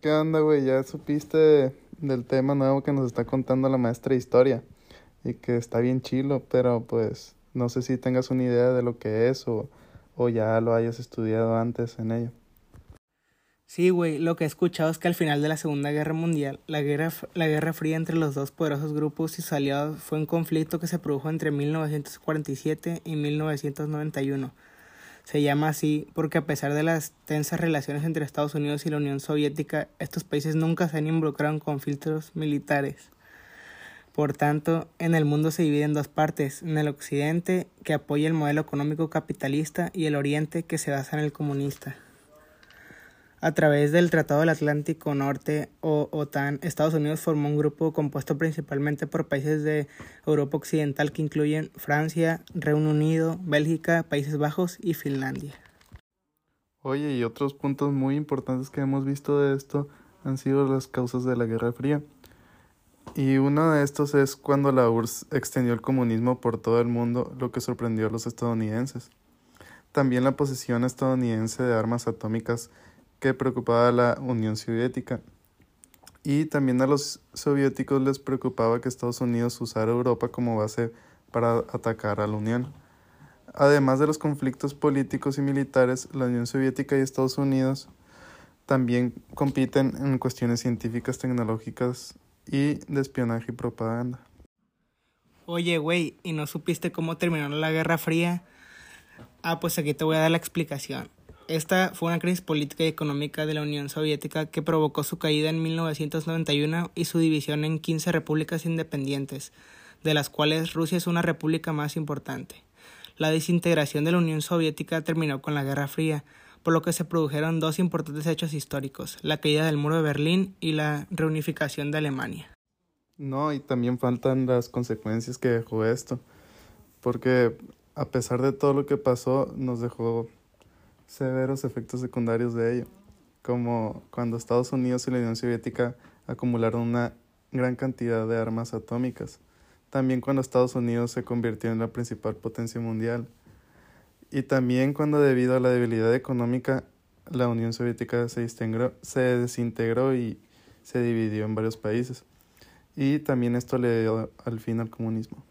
¿Qué onda, güey? ¿Ya supiste del tema nuevo que nos está contando la maestra de historia? Y que está bien chilo, pero pues no sé si tengas una idea de lo que es o, o ya lo hayas estudiado antes en ello. Sí, güey, lo que he escuchado es que al final de la Segunda Guerra Mundial, la guerra, la guerra fría entre los dos poderosos grupos y sus aliados fue un conflicto que se produjo entre 1947 y 1991. Se llama así porque a pesar de las tensas relaciones entre Estados Unidos y la Unión Soviética, estos países nunca se han involucrado en conflictos militares. Por tanto, en el mundo se divide en dos partes, en el occidente, que apoya el modelo económico capitalista, y el oriente, que se basa en el comunista. A través del Tratado del Atlántico Norte o OTAN, Estados Unidos formó un grupo compuesto principalmente por países de Europa Occidental que incluyen Francia, Reino Unido, Bélgica, Países Bajos y Finlandia. Oye, y otros puntos muy importantes que hemos visto de esto han sido las causas de la Guerra Fría. Y uno de estos es cuando la URSS extendió el comunismo por todo el mundo, lo que sorprendió a los estadounidenses. También la posesión estadounidense de armas atómicas que preocupaba a la Unión Soviética. Y también a los soviéticos les preocupaba que Estados Unidos usara Europa como base para atacar a la Unión. Además de los conflictos políticos y militares, la Unión Soviética y Estados Unidos también compiten en cuestiones científicas, tecnológicas y de espionaje y propaganda. Oye, güey, ¿y no supiste cómo terminó la Guerra Fría? Ah, pues aquí te voy a dar la explicación. Esta fue una crisis política y económica de la Unión Soviética que provocó su caída en 1991 y su división en 15 repúblicas independientes, de las cuales Rusia es una república más importante. La desintegración de la Unión Soviética terminó con la Guerra Fría, por lo que se produjeron dos importantes hechos históricos, la caída del muro de Berlín y la reunificación de Alemania. No, y también faltan las consecuencias que dejó esto, porque a pesar de todo lo que pasó, nos dejó severos efectos secundarios de ello, como cuando Estados Unidos y la Unión Soviética acumularon una gran cantidad de armas atómicas, también cuando Estados Unidos se convirtió en la principal potencia mundial, y también cuando debido a la debilidad económica la Unión Soviética se, se desintegró y se dividió en varios países. Y también esto le dio al fin al comunismo.